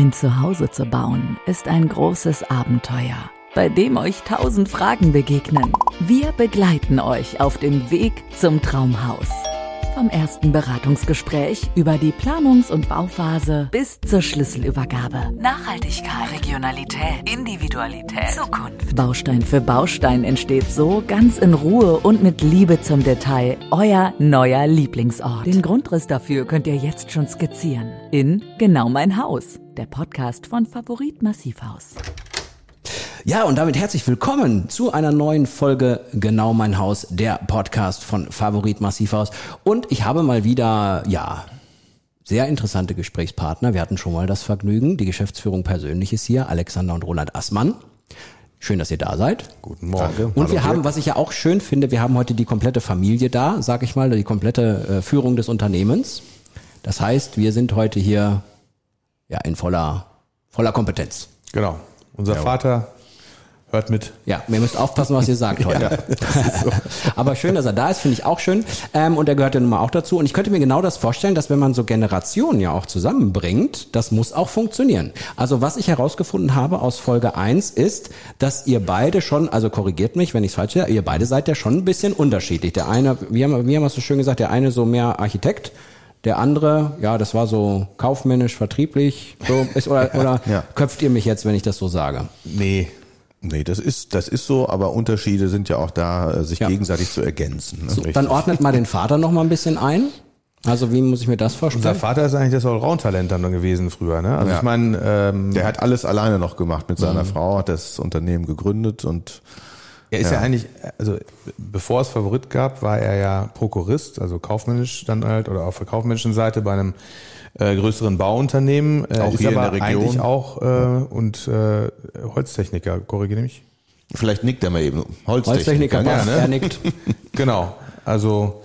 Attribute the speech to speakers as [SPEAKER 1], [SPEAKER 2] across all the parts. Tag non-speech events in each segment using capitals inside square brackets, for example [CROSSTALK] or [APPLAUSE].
[SPEAKER 1] Ein Zuhause zu bauen ist ein großes Abenteuer, bei dem euch tausend Fragen begegnen. Wir begleiten euch auf dem Weg zum Traumhaus. Vom ersten Beratungsgespräch über die Planungs- und Bauphase bis zur Schlüsselübergabe. Nachhaltigkeit, Regionalität, Individualität, Zukunft. Baustein für Baustein entsteht so ganz in Ruhe und mit Liebe zum Detail euer neuer Lieblingsort. Den Grundriss dafür könnt ihr jetzt schon skizzieren. In Genau mein Haus, der Podcast von Favorit Massivhaus.
[SPEAKER 2] Ja, und damit herzlich willkommen zu einer neuen Folge Genau mein Haus, der Podcast von Favorit Massivhaus. Und ich habe mal wieder, ja, sehr interessante Gesprächspartner. Wir hatten schon mal das Vergnügen. Die Geschäftsführung persönlich ist hier, Alexander und Roland Assmann. Schön, dass ihr da seid.
[SPEAKER 3] Guten Morgen.
[SPEAKER 2] Und Hallo wir haben, was ich ja auch schön finde, wir haben heute die komplette Familie da, sag ich mal, die komplette äh, Führung des Unternehmens. Das heißt, wir sind heute hier ja in voller voller Kompetenz.
[SPEAKER 3] Genau. Unser ja. Vater Hört mit.
[SPEAKER 2] Ja, ihr müsst aufpassen, was ihr sagt [LAUGHS] heute. ja, so. [LAUGHS] Aber schön, dass er da ist, finde ich auch schön. Ähm, und er gehört ja nun mal auch dazu. Und ich könnte mir genau das vorstellen, dass wenn man so Generationen ja auch zusammenbringt, das muss auch funktionieren. Also was ich herausgefunden habe aus Folge 1 ist, dass ihr beide schon, also korrigiert mich, wenn ich es falsch sehe, ihr beide seid ja schon ein bisschen unterschiedlich. Der eine, wie haben, wie haben wir es so schön gesagt, der eine so mehr Architekt, der andere, ja, das war so kaufmännisch, vertrieblich, so ist, oder, [LAUGHS] oder ja. köpft ihr mich jetzt, wenn ich das so sage?
[SPEAKER 3] Nee, Nee, das ist, das ist so, aber Unterschiede sind ja auch da, äh, sich ja. gegenseitig zu ergänzen.
[SPEAKER 2] Ne? So, dann ordnet mal den Vater noch mal ein bisschen ein. Also wie muss ich mir das vorstellen?
[SPEAKER 3] Unser Vater ist eigentlich das Allround-Talent dann gewesen früher. Ne? Also ja. ich meine, ähm, der hat alles alleine noch gemacht mit seiner mhm. Frau, hat das Unternehmen gegründet und er ist ja. ja. eigentlich, also bevor es Favorit gab, war er ja Prokurist, also kaufmännisch dann halt oder auf der kaufmännischen Seite bei einem äh, größeren Bauunternehmen. Äh, auch ist hier aber in der Region. eigentlich auch äh, und äh, Holztechniker, korrigiere mich.
[SPEAKER 2] Vielleicht nickt er mal eben. Holztechniker, Holztechniker ja, ne? er nickt. [LAUGHS]
[SPEAKER 3] genau. Also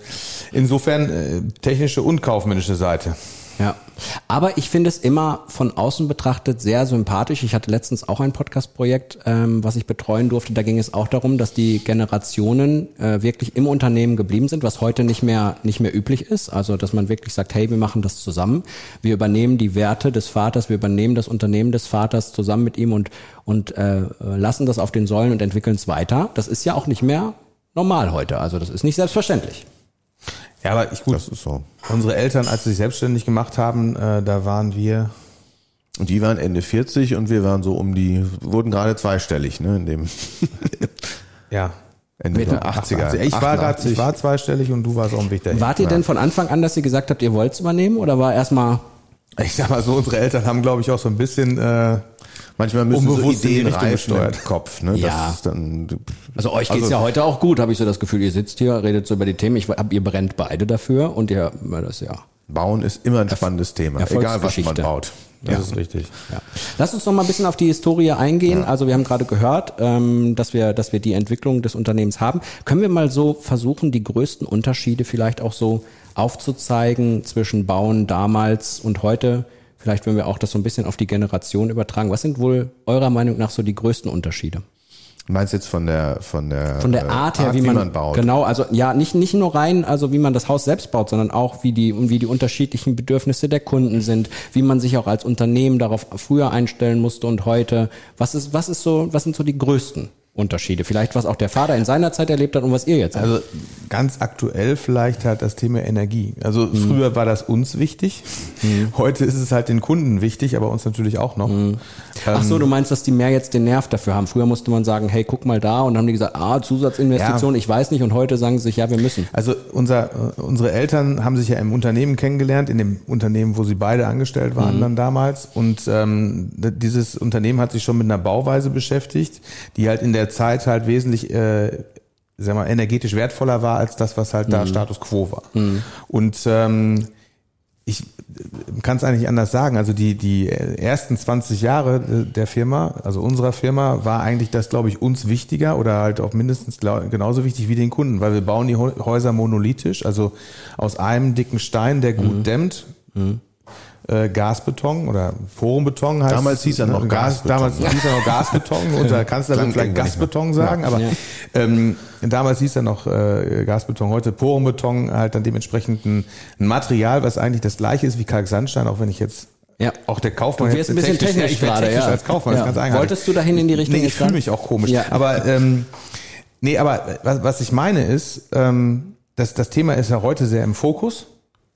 [SPEAKER 3] insofern äh, technische und kaufmännische Seite.
[SPEAKER 2] Ja. Aber ich finde es immer von außen betrachtet sehr sympathisch. Ich hatte letztens auch ein Podcast-Projekt, ähm, was ich betreuen durfte. Da ging es auch darum, dass die Generationen äh, wirklich im Unternehmen geblieben sind, was heute nicht mehr, nicht mehr üblich ist. Also, dass man wirklich sagt, hey, wir machen das zusammen. Wir übernehmen die Werte des Vaters, wir übernehmen das Unternehmen des Vaters zusammen mit ihm und, und äh, lassen das auf den Säulen und entwickeln es weiter. Das ist ja auch nicht mehr normal heute. Also, das ist nicht selbstverständlich.
[SPEAKER 3] Ja, aber ich gut. Das ist so. Unsere Eltern, als sie sich selbstständig gemacht haben, äh, da waren wir.
[SPEAKER 4] Und die waren Ende 40 und wir waren so um die, wurden gerade zweistellig, ne, in dem. [LAUGHS]
[SPEAKER 3] ja. Ende Mitte der 80er. Ich war, grad, ich war zweistellig und du warst auch ein wichtiger.
[SPEAKER 2] Wart ihr denn von Anfang an, dass ihr gesagt habt, ihr wollt es übernehmen oder war erstmal
[SPEAKER 3] ich sag mal so, unsere Eltern haben, glaube ich, auch so ein bisschen äh,
[SPEAKER 4] manchmal müssen so Ideen
[SPEAKER 3] reifen im
[SPEAKER 4] Kopf. Ne?
[SPEAKER 2] Ja. Dann, also euch geht's also, ja heute auch gut, habe ich so das Gefühl. Ihr sitzt hier, redet so über die Themen. Ich hab, ihr brennt beide dafür und ihr, das ja.
[SPEAKER 4] Bauen ist immer ein spannendes Thema, egal was man baut.
[SPEAKER 3] Das ja. ist richtig.
[SPEAKER 2] Ja. Lass uns noch mal ein bisschen auf die Historie eingehen. Ja. Also wir haben gerade gehört, ähm, dass wir, dass wir die Entwicklung des Unternehmens haben. Können wir mal so versuchen, die größten Unterschiede vielleicht auch so aufzuzeigen zwischen Bauen damals und heute? Vielleicht, wenn wir auch das so ein bisschen auf die Generation übertragen. Was sind wohl eurer Meinung nach so die größten Unterschiede?
[SPEAKER 4] Du meinst jetzt von der von der
[SPEAKER 2] von der Art her, Art, wie, man, wie, man, baut. Genau, also ja, nicht nicht nur rein, also wie man das Haus selbst baut, sondern auch wie die wie die unterschiedlichen Bedürfnisse der Kunden sind, wie man sich auch als Unternehmen darauf früher einstellen musste und heute. Was ist was ist so was sind so die größten Unterschiede? Vielleicht was auch der Vater in seiner Zeit erlebt hat und was ihr jetzt.
[SPEAKER 3] Also habt. ganz aktuell vielleicht halt das Thema Energie. Also mhm. früher war das uns wichtig, mhm. heute ist es halt den Kunden wichtig, aber uns natürlich auch noch. Mhm.
[SPEAKER 2] Ach so, ähm, du meinst, dass die mehr jetzt den Nerv dafür haben. Früher musste man sagen, hey, guck mal da und dann haben die gesagt, ah, Zusatzinvestition, ja. ich weiß nicht und heute sagen sie sich, ja, wir müssen.
[SPEAKER 3] Also unser, unsere Eltern haben sich ja im Unternehmen kennengelernt, in dem Unternehmen, wo sie beide angestellt waren mhm. dann damals und ähm, dieses Unternehmen hat sich schon mit einer Bauweise beschäftigt, die halt in der Zeit halt wesentlich äh, sag mal, energetisch wertvoller war als das, was halt mhm. da Status quo war. Mhm. Und ähm, ich kann es eigentlich anders sagen. Also die, die ersten 20 Jahre der Firma, also unserer Firma, war eigentlich das, glaube ich, uns wichtiger oder halt auch mindestens genauso wichtig wie den Kunden, weil wir bauen die Häuser monolithisch, also aus einem dicken Stein, der gut mhm. dämmt. Äh, Gasbeton oder Porenbeton heißt
[SPEAKER 4] Damals hieß er noch ne?
[SPEAKER 3] Gas,
[SPEAKER 4] Gasbeton.
[SPEAKER 3] Damals hieß er noch Gasbeton. Unser Kanzler wird vielleicht Gasbeton sagen, aber ja. ähm, damals hieß er noch äh, Gasbeton. Heute Porenbeton halt dann dementsprechend ein, ein Material, was eigentlich das gleiche ist wie Kalksandstein, auch wenn ich jetzt
[SPEAKER 2] Ja.
[SPEAKER 3] Auch der Kaufmann.
[SPEAKER 2] Du wirst
[SPEAKER 3] jetzt
[SPEAKER 2] ein bisschen technisch
[SPEAKER 3] ich werd
[SPEAKER 2] gerade,
[SPEAKER 3] technisch
[SPEAKER 2] ja.
[SPEAKER 3] als Kaufmann,
[SPEAKER 2] Ja.
[SPEAKER 3] ganz eigenartig.
[SPEAKER 2] Wolltest du dahin in die Richtung
[SPEAKER 3] Nee, ich fühle mich auch komisch.
[SPEAKER 2] Ja.
[SPEAKER 3] Aber ähm, nee, aber was, was ich meine ist, ähm, dass das Thema ist ja heute sehr im Fokus,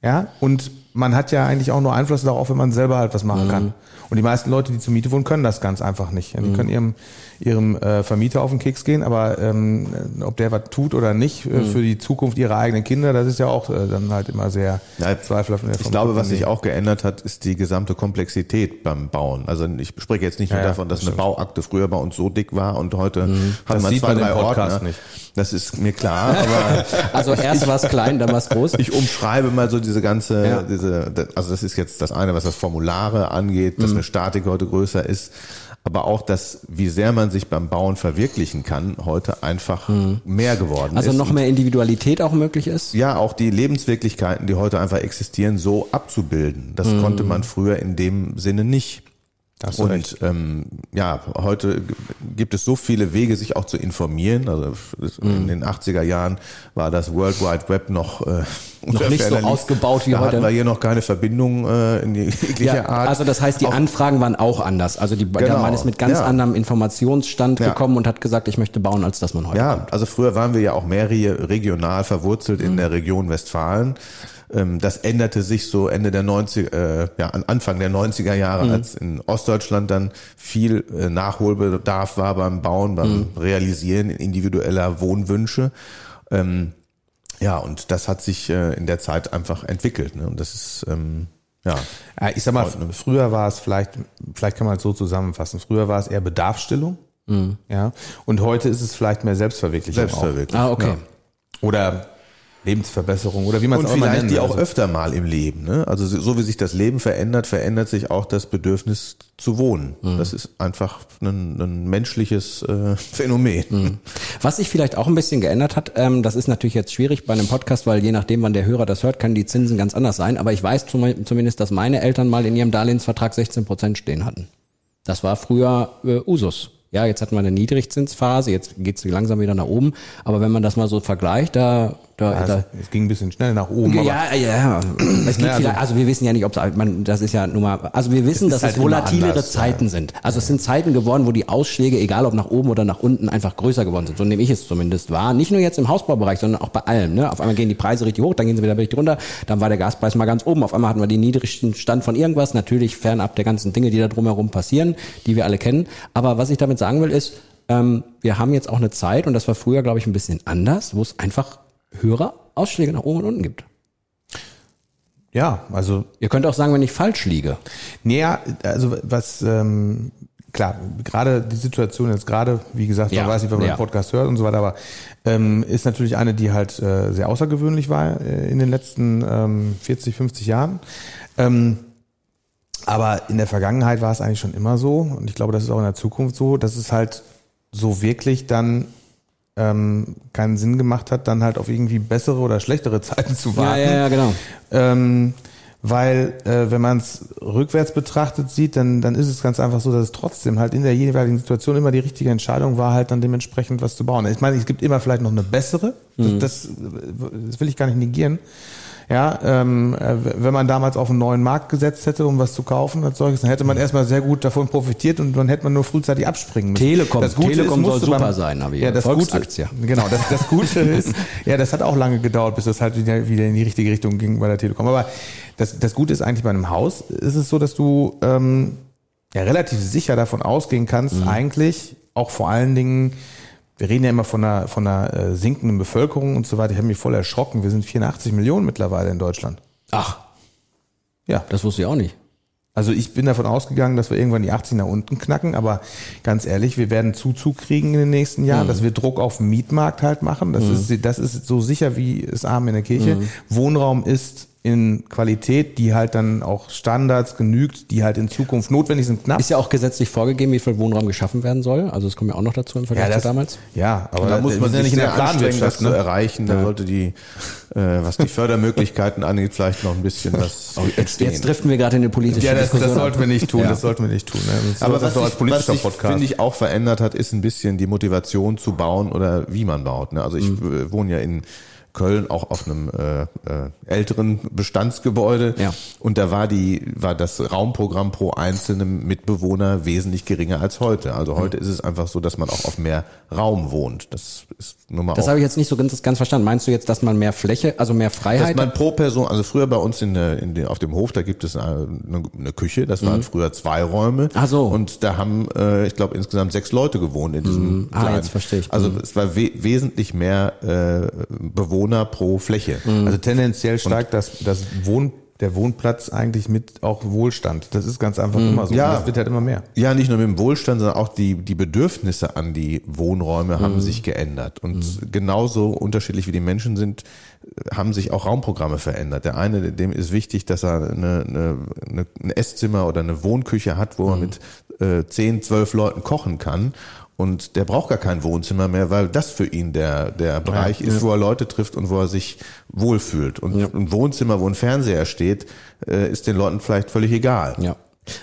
[SPEAKER 3] ja, und man hat ja eigentlich auch nur Einfluss darauf, wenn man selber halt was machen
[SPEAKER 2] Mhm.
[SPEAKER 3] kann. Und die meisten Leute, die zur Miete wohnen, können das ganz einfach nicht.
[SPEAKER 2] Mhm.
[SPEAKER 3] Die können ihrem, ihrem äh, Vermieter auf den Keks gehen, aber ähm, ob der was tut oder nicht äh,
[SPEAKER 2] Mhm.
[SPEAKER 3] für die Zukunft ihrer eigenen Kinder, das ist ja auch äh, dann halt immer sehr
[SPEAKER 4] Ja,
[SPEAKER 3] zweifelhaft.
[SPEAKER 4] Ich glaube, was sich auch geändert hat, ist die gesamte Komplexität beim Bauen. Also ich spreche jetzt nicht nur
[SPEAKER 3] Ja,
[SPEAKER 4] davon, dass
[SPEAKER 3] das
[SPEAKER 4] eine Bauakte früher bei uns so dick war und heute hat
[SPEAKER 3] Das
[SPEAKER 4] man
[SPEAKER 3] sieht
[SPEAKER 4] zwei,
[SPEAKER 3] man
[SPEAKER 4] drei
[SPEAKER 3] Podcast
[SPEAKER 4] Ordner.
[SPEAKER 3] nicht.
[SPEAKER 4] Das ist mir klar, aber [LAUGHS]
[SPEAKER 2] Also erst war es klein, dann war es groß.
[SPEAKER 4] ich umschreibe mal so diese ganze,
[SPEAKER 2] Ja.
[SPEAKER 4] Diese, also das ist jetzt das eine, was das Formulare angeht,
[SPEAKER 2] Mhm.
[SPEAKER 4] dass eine Statik heute größer ist, aber auch das, wie sehr man sich beim Bauen verwirklichen kann, heute einfach mehr geworden
[SPEAKER 2] Also
[SPEAKER 4] ist.
[SPEAKER 2] noch
[SPEAKER 4] Und
[SPEAKER 2] mehr Individualität auch möglich ist.
[SPEAKER 4] ja, auch die Lebenswirklichkeiten, die heute einfach existieren, so abzubilden. Das
[SPEAKER 2] Mhm.
[SPEAKER 4] konnte man früher in dem Sinne nicht. Und ähm, ja, heute gibt es so viele Wege, sich auch zu informieren. Also
[SPEAKER 2] Mhm.
[SPEAKER 4] in den 80er Jahren war das World Wide Web noch, äh,
[SPEAKER 2] Noch nicht so ausgebaut wie
[SPEAKER 4] da
[SPEAKER 2] heute.
[SPEAKER 4] hatten wir hier noch keine Verbindung äh, in [LAUGHS] jeglicher
[SPEAKER 2] Ja,
[SPEAKER 4] Art.
[SPEAKER 2] also das heißt, die
[SPEAKER 4] Auch-
[SPEAKER 2] Anfragen waren auch anders. Also die, der
[SPEAKER 4] Genau.
[SPEAKER 2] Mann ist mit ganz
[SPEAKER 4] Ja.
[SPEAKER 2] anderem Informationsstand
[SPEAKER 4] Ja.
[SPEAKER 2] gekommen und hat gesagt, ich möchte bauen, als dass man heute
[SPEAKER 4] Ja,
[SPEAKER 2] kommt.
[SPEAKER 4] also früher waren wir ja auch mehr re- regional verwurzelt
[SPEAKER 2] Mhm.
[SPEAKER 4] in der Region Westfalen. Ähm, Das änderte sich so Ende der 90 äh, ja, an Anfang der 90er Jahre,
[SPEAKER 2] Mhm.
[SPEAKER 4] als in Ostdeutschland dann viel äh, Nachholbedarf war beim Bauen, beim
[SPEAKER 2] Mhm.
[SPEAKER 4] Realisieren individueller Wohnwünsche. Ähm, ja, und das hat sich äh, in der Zeit einfach entwickelt. Ne? Und das ist ähm, ja
[SPEAKER 3] Ja, ich sag mal, früher war es vielleicht, vielleicht kann man es so zusammenfassen, früher war es eher Bedarfsstillung. Ja. Und heute ist es vielleicht mehr Selbstverwirklichung.
[SPEAKER 4] selbstverwirklicht.
[SPEAKER 2] Ah, okay.
[SPEAKER 3] Auch. Oder Lebensverbesserung oder wie man es auch
[SPEAKER 4] vielleicht
[SPEAKER 3] nennen
[SPEAKER 4] die auch
[SPEAKER 3] will.
[SPEAKER 4] öfter mal im Leben. Ne? Also so wie sich das Leben verändert, verändert sich auch das Bedürfnis zu wohnen.
[SPEAKER 3] Mhm.
[SPEAKER 4] Das ist einfach ein, ein menschliches äh, [LAUGHS] Phänomen.
[SPEAKER 3] Mhm.
[SPEAKER 2] Was sich vielleicht auch ein bisschen geändert hat, ähm, das ist natürlich jetzt schwierig bei einem Podcast, weil je nachdem, wann der Hörer das hört, können die Zinsen ganz anders sein. Aber ich weiß zum, zumindest, dass meine Eltern mal in ihrem Darlehensvertrag 16 Prozent stehen hatten. Das war früher äh, Usus. Ja, jetzt hatten wir eine Niedrigzinsphase, jetzt geht's langsam wieder nach oben. Aber wenn man das mal so vergleicht, da, da,
[SPEAKER 3] Also,
[SPEAKER 2] da
[SPEAKER 3] es ging ein bisschen schnell nach oben. aber
[SPEAKER 2] ja, ja. Es [CLEARS THROAT] geht
[SPEAKER 3] Ja, also-
[SPEAKER 2] also wir wissen ja nicht, ob es, man, das ist ja nun mal, also wir wissen,
[SPEAKER 3] Es
[SPEAKER 2] dass
[SPEAKER 3] halt
[SPEAKER 2] es volatilere
[SPEAKER 3] anders,
[SPEAKER 2] Zeiten sind. Also es sind Zeiten geworden, wo die Ausschläge, egal ob nach oben oder nach unten, einfach größer geworden sind. So nehme ich es zumindest wahr. Nicht nur jetzt im Hausbaubereich, sondern auch bei allem. Ne? Auf einmal gehen die Preise richtig hoch, dann gehen sie wieder richtig runter, dann war der Gaspreis mal ganz oben. Auf einmal hatten wir den niedrigsten Stand von irgendwas, natürlich fernab der ganzen Dinge, die da drumherum passieren, die wir alle kennen. Aber was ich damit sagen will, ist, ähm, wir haben jetzt auch eine Zeit, und das war früher, glaube ich, ein bisschen anders, wo es einfach höhere Ausschläge nach oben und unten gibt.
[SPEAKER 3] ja, also
[SPEAKER 2] Ihr könnt auch sagen, wenn ich falsch liege.
[SPEAKER 3] Naja, also was, ähm, klar, gerade die Situation jetzt gerade, wie gesagt,
[SPEAKER 2] Ja,
[SPEAKER 3] man weiß nicht, wenn man
[SPEAKER 2] ja.
[SPEAKER 3] den Podcast hört und so weiter, aber ähm, ist natürlich eine, die halt äh, sehr außergewöhnlich war äh, in den letzten ähm, 40, 50 Jahren. Ähm, aber in der Vergangenheit war es eigentlich schon immer so und ich glaube, das ist auch in der Zukunft so, dass es halt so wirklich dann ähm, keinen Sinn gemacht hat, dann halt auf irgendwie bessere oder schlechtere [LAUGHS] Zeiten zu warten.
[SPEAKER 2] genau.
[SPEAKER 3] Ähm, weil äh, wenn man es rückwärts betrachtet sieht, dann, dann ist es ganz einfach so, dass es trotzdem halt in der jeweiligen Situation immer die richtige Entscheidung war, halt dann dementsprechend was zu bauen. Ich meine, es gibt immer vielleicht noch eine bessere, das, das, das will ich gar nicht negieren. Ja, ähm, äh, wenn man damals auf einen neuen Markt gesetzt hätte, um was zu kaufen als solches, dann hätte man erstmal sehr gut davon profitiert und dann hätte man nur frühzeitig abspringen müssen.
[SPEAKER 2] Telekom.
[SPEAKER 3] Das Gute
[SPEAKER 2] Telekom soll
[SPEAKER 3] musste
[SPEAKER 2] super sein, habe ich
[SPEAKER 3] ja, das
[SPEAKER 2] Volksaktie.
[SPEAKER 3] Gute, genau, das, das Gute [LAUGHS] ist, ja, das hat auch lange gedauert, bis das halt wieder, wieder in die richtige Richtung ging bei der Telekom. Aber das, das Gute ist eigentlich bei einem Haus, ist es so, dass du ähm, ja relativ sicher davon ausgehen kannst, eigentlich auch vor allen Dingen, wir reden ja immer von einer, von einer äh, sinkenden Bevölkerung und so weiter. Ich habe mich voll erschrocken. Wir sind 84 Millionen mittlerweile in Deutschland.
[SPEAKER 2] Ach,
[SPEAKER 3] Ja,
[SPEAKER 2] das wusste ich auch nicht.
[SPEAKER 3] also ich bin davon ausgegangen, dass wir irgendwann die 80 nach unten knacken, aber ganz ehrlich, wir werden Zuzug kriegen in den nächsten Jahren, dass wir Druck auf den Mietmarkt halt machen. Das, ist, das ist so sicher wie es Arm in der Kirche. Wohnraum ist in Qualität, die halt dann auch Standards genügt, die halt in Zukunft notwendig sind, knapp.
[SPEAKER 2] Ist ja auch gesetzlich vorgegeben, wie viel Wohnraum geschaffen werden soll. Also es kommt ja auch noch dazu im Vergleich zu damals.
[SPEAKER 3] Ja, aber
[SPEAKER 4] da muss man
[SPEAKER 3] ja
[SPEAKER 4] sich
[SPEAKER 3] nicht in der
[SPEAKER 4] das
[SPEAKER 3] Planwirtschaft.
[SPEAKER 4] zu
[SPEAKER 3] Ne?
[SPEAKER 4] erreichen. Da sollte die, äh, was die Fördermöglichkeiten angeht, vielleicht noch ein bisschen was [LAUGHS]
[SPEAKER 2] Jetzt, jetzt driften wir gerade in eine politische
[SPEAKER 3] Ja, das, das
[SPEAKER 2] Diskussion. ab.
[SPEAKER 3] sollten wir nicht tun.
[SPEAKER 2] Ja.
[SPEAKER 3] Das sollten wir nicht tun. Ne? Das
[SPEAKER 4] Aber was
[SPEAKER 3] doch
[SPEAKER 4] sich,
[SPEAKER 3] als politischer
[SPEAKER 4] was sich
[SPEAKER 3] Podcast.
[SPEAKER 4] finde ich, auch verändert hat, ist ein bisschen die Motivation zu bauen oder wie man baut. Ne? Also ich
[SPEAKER 3] Mhm.
[SPEAKER 4] wohne ja in Köln auch auf einem äh, äh, älteren Bestandsgebäude.
[SPEAKER 2] Ja.
[SPEAKER 4] Und da war die, war das Raumprogramm pro einzelnen Mitbewohner wesentlich geringer als heute. Also heute ist es einfach so, dass man auch auf mehr Raum wohnt. Das ist nur mal
[SPEAKER 2] Das habe ich jetzt nicht so ganz, ganz verstanden. Meinst du jetzt, dass man mehr Fläche, also mehr
[SPEAKER 4] dass
[SPEAKER 2] Freiheit
[SPEAKER 4] man
[SPEAKER 2] hat?
[SPEAKER 4] pro Person, also früher bei uns in, der, in den, auf dem Hof, da gibt es eine, eine Küche, das waren früher zwei Räume.
[SPEAKER 2] Mhm. Ach so.
[SPEAKER 4] Und da haben, äh, ich glaube, insgesamt sechs Leute gewohnt in diesem
[SPEAKER 2] Ah,
[SPEAKER 4] kleinen.
[SPEAKER 2] jetzt verstehe ich.
[SPEAKER 4] Also es war we wesentlich mehr äh, Bewohner pro Fläche.
[SPEAKER 2] Mhm.
[SPEAKER 3] Also tendenziell steigt das, das Wohn, der Wohnplatz eigentlich mit auch Wohlstand. Das ist ganz einfach immer so.
[SPEAKER 4] Ja.
[SPEAKER 3] Und Das wird halt immer mehr.
[SPEAKER 4] Ja, nicht nur mit dem Wohlstand, sondern auch die, die Bedürfnisse an die Wohnräume haben
[SPEAKER 2] Mhm.
[SPEAKER 4] sich geändert. Und genauso unterschiedlich wie die Menschen sind, haben sich auch Raumprogramme verändert. Der eine, dem ist wichtig, dass er eine, eine, eine, ein Esszimmer oder eine Wohnküche hat, wo er
[SPEAKER 2] Mhm.
[SPEAKER 4] mit äh, 10, 12 Leuten kochen kann. Und der braucht gar kein Wohnzimmer mehr, weil das für ihn der, der Bereich ist, wo er Leute trifft und wo er sich wohlfühlt. Und ein Wohnzimmer, wo ein Fernseher steht, äh, ist den Leuten vielleicht völlig egal.
[SPEAKER 2] Ja.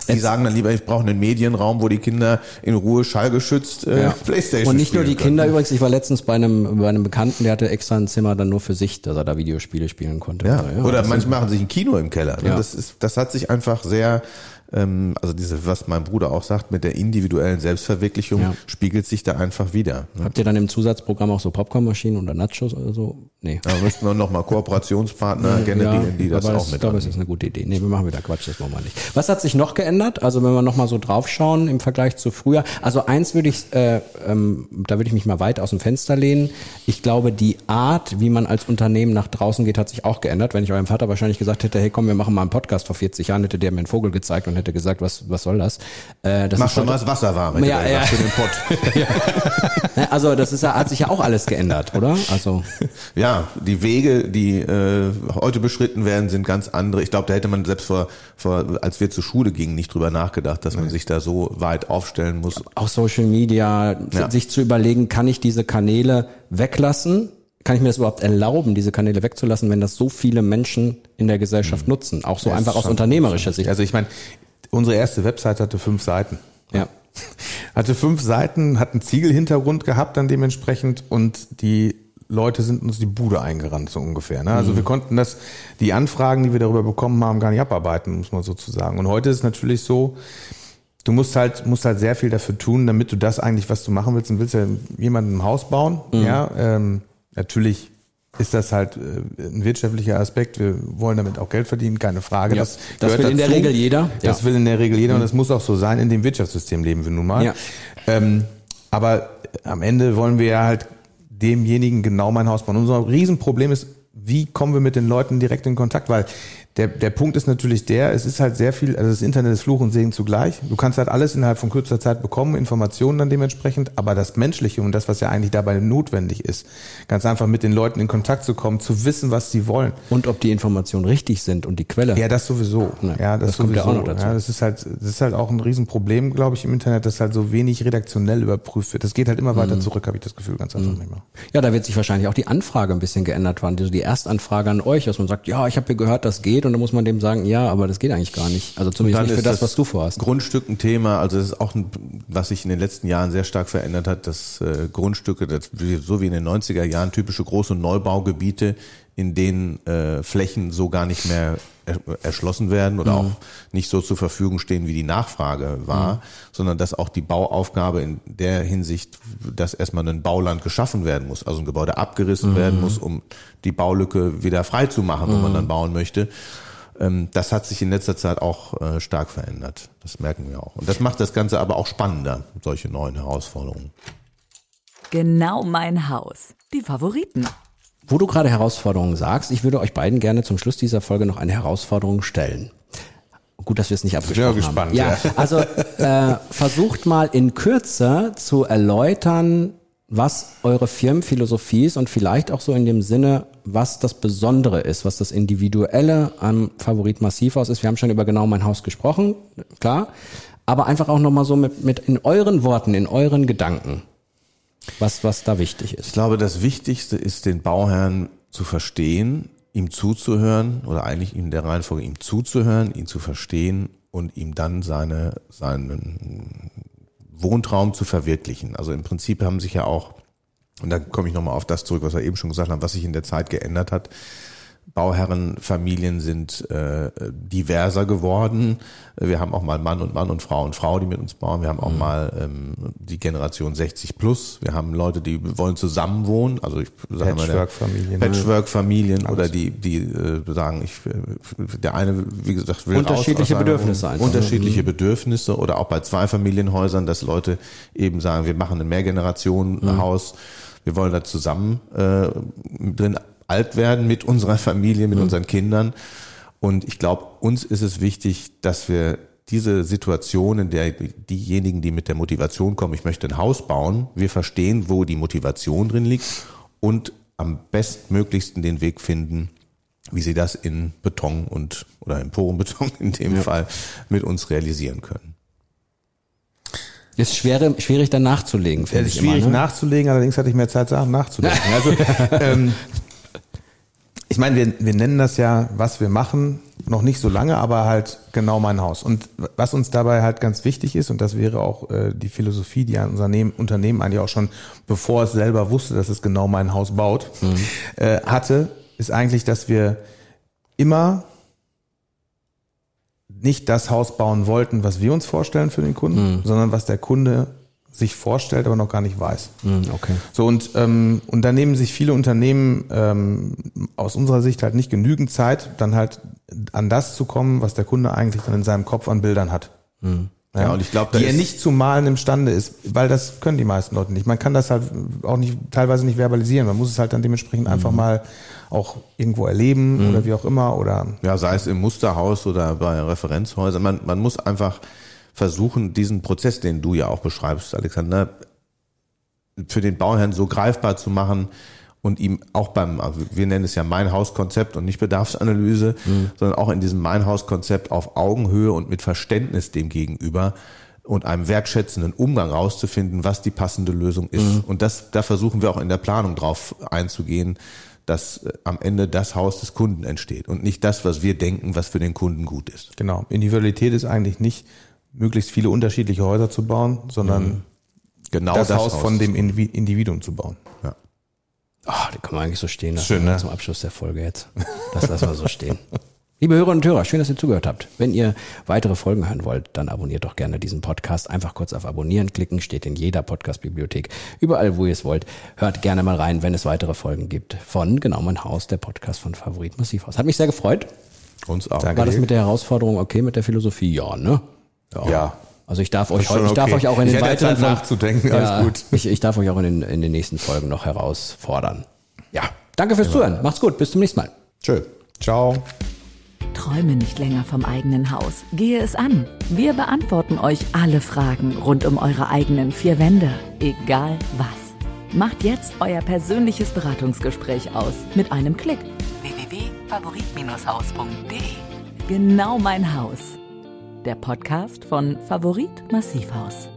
[SPEAKER 4] Die sagen dann lieber, ich brauche einen Medienraum, wo die Kinder in Ruhe schallgeschützt äh,
[SPEAKER 2] Ja.
[SPEAKER 4] Playstation
[SPEAKER 2] Und nicht nur die
[SPEAKER 4] können.
[SPEAKER 2] Kinder übrigens, ich war letztens bei einem, bei einem Bekannten, der hatte extra ein Zimmer dann nur für sich, dass er da Videospiele spielen konnte.
[SPEAKER 4] Ja. Oder
[SPEAKER 2] das
[SPEAKER 4] manche machen sich ein Kino im Keller. Ne?
[SPEAKER 2] Ja.
[SPEAKER 4] Das ist, das hat sich einfach sehr, ähm, also diese, was mein Bruder auch sagt, mit der individuellen Selbstverwirklichung
[SPEAKER 2] Ja.
[SPEAKER 4] spiegelt sich da einfach wieder. Ne?
[SPEAKER 2] Habt ihr dann im Zusatzprogramm auch so Popcornmaschinen oder Nachos oder so? Nee.
[SPEAKER 4] Da müssten wir nochmal Kooperationspartner generieren, die das auch
[SPEAKER 2] ich
[SPEAKER 4] mit
[SPEAKER 2] glaube, es ist eine gute Idee. Nee, wir machen wieder Quatsch, das machen wir nicht. Was hat sich noch geändert? Also wenn wir nochmal so draufschauen im Vergleich zu früher. Also eins würde ich, äh, ähm, da würde ich mich mal weit aus dem Fenster lehnen. Ich glaube, die Art, wie man als Unternehmen nach draußen geht, hat sich auch geändert. Wenn ich eurem Vater wahrscheinlich gesagt hätte, hey komm, wir machen mal einen Podcast vor 40 Jahren, hätte der mir einen Vogel gezeigt und hätte gesagt, was, was soll das? Äh, das
[SPEAKER 4] Mach schon mal
[SPEAKER 2] heute-
[SPEAKER 4] das Wasser warm
[SPEAKER 2] Ja, ja.
[SPEAKER 4] für den Pott. [LAUGHS]
[SPEAKER 2] Ne, Also das ist ja, hat sich ja auch alles geändert, oder? Also [LAUGHS]
[SPEAKER 4] Ja, die Wege, die äh, heute beschritten werden, sind ganz andere. Ich glaube, da hätte man selbst vor, vor, als wir zur Schule gingen, nicht drüber nachgedacht, dass man sich da so weit aufstellen muss.
[SPEAKER 2] auch Social Media,
[SPEAKER 4] Ja.
[SPEAKER 2] sich zu überlegen, kann ich diese Kanäle weglassen? Kann ich mir das überhaupt erlauben, diese Kanäle wegzulassen, wenn das so viele Menschen in der Gesellschaft nutzen? Auch so
[SPEAKER 3] Ja,
[SPEAKER 2] einfach aus unternehmerischer Sicht.
[SPEAKER 3] Also ich meine, unsere erste Website hatte fünf Seiten.
[SPEAKER 2] Ja. [LAUGHS]
[SPEAKER 3] Hatte fünf Seiten, hat einen Ziegelhintergrund gehabt dann dementsprechend und die Leute sind uns die Bude eingerannt, so ungefähr. Ne? Also wir konnten das, die Anfragen, die wir darüber bekommen haben, gar nicht abarbeiten, muss man sozusagen. Und heute ist es natürlich so, du musst halt, musst halt sehr viel dafür tun, damit du das eigentlich, was du machen willst, und willst ja jemandem ein Haus bauen. Ja, ähm, natürlich ist das halt äh, ein wirtschaftlicher Aspekt. Wir wollen damit auch Geld verdienen, keine Frage.
[SPEAKER 2] Ja,
[SPEAKER 3] das
[SPEAKER 2] das will in der Regel jeder.
[SPEAKER 3] Das
[SPEAKER 2] Ja.
[SPEAKER 3] will in der Regel jeder und das muss auch so sein. In dem Wirtschaftssystem leben wir nun mal.
[SPEAKER 2] Ja.
[SPEAKER 3] Ähm, aber am Ende wollen wir ja halt demjenigen genau mein Haus bauen. Unser Riesenproblem ist, wie kommen wir mit den Leuten direkt in Kontakt? Weil der, der Punkt ist natürlich der, es ist halt sehr viel, also das Internet ist Fluch und Segen zugleich. Du kannst halt alles innerhalb von kürzester Zeit bekommen, Informationen dann dementsprechend, aber das Menschliche und das, was ja eigentlich dabei notwendig ist, ganz einfach mit den Leuten in Kontakt zu kommen, zu wissen, was sie wollen.
[SPEAKER 2] Und ob die Informationen richtig sind und die Quelle.
[SPEAKER 3] Ja, das sowieso.
[SPEAKER 2] Ja,
[SPEAKER 3] Ja, das,
[SPEAKER 2] das kommt ja
[SPEAKER 3] sowieso.
[SPEAKER 2] auch noch dazu.
[SPEAKER 3] Ja, das ist halt, das ist halt auch ein Riesenproblem, glaube ich, im Internet, dass halt so wenig redaktionell überprüft wird. Das geht halt immer
[SPEAKER 2] Mhm.
[SPEAKER 3] weiter zurück, habe ich das Gefühl, ganz einfach nicht mehr.
[SPEAKER 2] Ja, da wird sich wahrscheinlich auch die Anfrage ein bisschen geändert worden. Also die Erstanfrage an euch, dass man sagt, ja, ich habe hier gehört, das geht. Und dann muss man dem sagen, ja, aber das geht eigentlich gar nicht. Also zumindest nicht für
[SPEAKER 4] ist
[SPEAKER 2] das, was du vorhast.
[SPEAKER 4] Grundstück ein Thema, also das ist auch ein, was sich in den letzten Jahren sehr stark verändert hat, dass äh, Grundstücke, das, so wie in den 90er Jahren typische Groß- und Neubaugebiete, in denen äh, Flächen so gar nicht mehr erschlossen werden oder auch nicht so zur Verfügung stehen, wie die Nachfrage war, sondern dass auch die Bauaufgabe in der Hinsicht, dass erstmal ein Bauland geschaffen werden muss, also ein Gebäude abgerissen werden muss, um die Baulücke wieder frei zu machen, wo man dann bauen möchte. Ähm, das hat sich in letzter Zeit auch äh, stark verändert. Das merken wir auch. Und das macht das Ganze aber auch spannender, solche neuen Herausforderungen.
[SPEAKER 1] Genau mein Haus. Die Favoriten.
[SPEAKER 2] Wo du gerade Herausforderungen sagst, ich würde euch beiden gerne zum Schluss dieser Folge noch eine Herausforderung stellen. Gut, dass wir es nicht abgesprochen
[SPEAKER 3] gespannt,
[SPEAKER 2] haben. Ja, [LAUGHS] also äh, versucht mal in Kürze zu erläutern, was eure Firmenphilosophie ist und vielleicht auch so in dem Sinne, was das Besondere ist, was das Individuelle am Favorit Massivhaus ist. Wir haben schon über genau mein Haus gesprochen, klar, aber einfach auch nochmal so mit, mit in euren Worten, in euren Gedanken, was, was da wichtig
[SPEAKER 4] Ich
[SPEAKER 2] ist.
[SPEAKER 4] glaube, das Wichtigste ist, den Bauherrn zu verstehen, ihm zuzuhören oder eigentlich in der Reihenfolge ihm zuzuhören, ihn zu verstehen und ihm dann seine, seinen Wohntraum zu verwirklichen. Also im Prinzip haben sich ja auch Und dann komme ich nochmal auf das zurück, was wir eben schon gesagt haben, was sich in der Zeit geändert hat. Bauherrenfamilien sind äh, diverser geworden. Wir haben auch mal Mann und Mann und Frau und Frau, die mit uns bauen. Wir haben auch mhm. mal ähm, die Generation 60 plus. Wir haben Leute, die wollen zusammenwohnen. Also ich
[SPEAKER 3] sage mal Patchwork-Familien,
[SPEAKER 4] Patchwork-Familien oder die die äh, sagen, ich der eine wie gesagt will
[SPEAKER 2] unterschiedliche
[SPEAKER 4] raus,
[SPEAKER 2] Bedürfnisse
[SPEAKER 4] einfach. unterschiedliche mhm. Bedürfnisse oder auch bei Zweifamilienhäusern, dass Leute eben sagen, wir machen ein Mehrgenerationenhaus. Mhm. Wir wollen da zusammen äh, drin alt werden mit unserer Familie, mit mhm. unseren Kindern. Und ich glaube, uns ist es wichtig, dass wir diese Situation, in der diejenigen, die mit der Motivation kommen, ich möchte ein Haus bauen, wir verstehen, wo die Motivation drin liegt und am bestmöglichsten den Weg finden, wie sie das in Beton und oder in Porenbeton [LAUGHS] in dem ja. Fall mit uns realisieren können.
[SPEAKER 2] Ist schwer, schwierig dann nachzulegen,
[SPEAKER 3] finde ich. Schwierig immer, ne? nachzulegen, allerdings hatte ich mehr Zeit, Sachen nachzudenken. [LAUGHS] also ähm, ich meine, wir, wir nennen das ja, was wir machen, noch nicht so lange, aber halt genau mein Haus. Und was uns dabei halt ganz wichtig ist, und das wäre auch äh, die Philosophie, die ein Unternehmen, Unternehmen eigentlich auch schon, bevor es selber wusste, dass es genau mein Haus baut, mhm. äh, hatte, ist eigentlich, dass wir immer nicht das Haus bauen wollten, was wir uns vorstellen für den Kunden, mhm. sondern was der Kunde sich vorstellt, aber noch gar nicht weiß.
[SPEAKER 2] Hm, okay.
[SPEAKER 3] So und ähm, und da nehmen sich viele Unternehmen ähm, aus unserer Sicht halt nicht genügend Zeit, dann halt an das zu kommen, was der Kunde eigentlich dann in seinem Kopf an Bildern hat. Mhm. Ja, ja, und ich glaube, die er nicht zu malen imstande ist, weil das können die meisten Leute nicht. Man kann das halt auch nicht teilweise nicht verbalisieren. Man muss es halt dann dementsprechend mhm. einfach mal auch irgendwo erleben mhm. oder wie auch immer oder
[SPEAKER 4] ja, sei es im Musterhaus oder bei Referenzhäusern. Man man muss einfach versuchen, diesen Prozess, den du ja auch beschreibst, Alexander, für den Bauherrn so greifbar zu machen und ihm auch beim, also wir nennen es ja Mein Hauskonzept und nicht Bedarfsanalyse, mhm. sondern auch in diesem Mein Hauskonzept auf Augenhöhe und mit Verständnis dem gegenüber und einem wertschätzenden Umgang rauszufinden, was die passende Lösung ist. Mhm. Und das, da versuchen wir auch in der Planung drauf einzugehen, dass äh, am Ende das Haus des Kunden entsteht und nicht das, was wir denken, was für den Kunden gut ist.
[SPEAKER 3] Genau. Individualität ist eigentlich nicht möglichst viele unterschiedliche Häuser zu bauen, sondern mhm. genau das, das Haus, Haus von dem Individuum zu bauen. Ja.
[SPEAKER 2] Oh, die kann man eigentlich so stehen
[SPEAKER 3] lassen. Schön, ne?
[SPEAKER 2] Zum Abschluss der Folge jetzt. Das lassen wir so stehen. [LAUGHS] Liebe Hörerinnen und Hörer, schön, dass ihr zugehört habt. Wenn ihr weitere Folgen hören wollt, dann abonniert doch gerne diesen Podcast. Einfach kurz auf Abonnieren klicken, steht in jeder Podcast-Bibliothek. Überall, wo ihr es wollt. Hört gerne mal rein, wenn es weitere Folgen gibt von Genau mein Haus, der Podcast von Favorit Massivhaus. Hat mich sehr gefreut.
[SPEAKER 4] Uns auch.
[SPEAKER 2] War das mit der Herausforderung okay mit der Philosophie? Ja, ne?
[SPEAKER 3] Ja. ja.
[SPEAKER 2] Also ich darf euch, ich darf euch auch in den weiteren
[SPEAKER 3] Zeit nachzudenken,
[SPEAKER 2] alles ja, gut. Ich, ich darf euch auch in den, in den nächsten Folgen noch herausfordern. Ja, danke fürs genau. Zuhören. Macht's gut, bis zum nächsten Mal.
[SPEAKER 3] Tschö. Ciao.
[SPEAKER 1] Träume nicht länger vom eigenen Haus. Gehe es an. Wir beantworten euch alle Fragen rund um eure eigenen vier Wände, egal was. Macht jetzt euer persönliches Beratungsgespräch aus mit einem Klick. www.favorit-haus.de Genau mein Haus der Podcast von Favorit Massivhaus.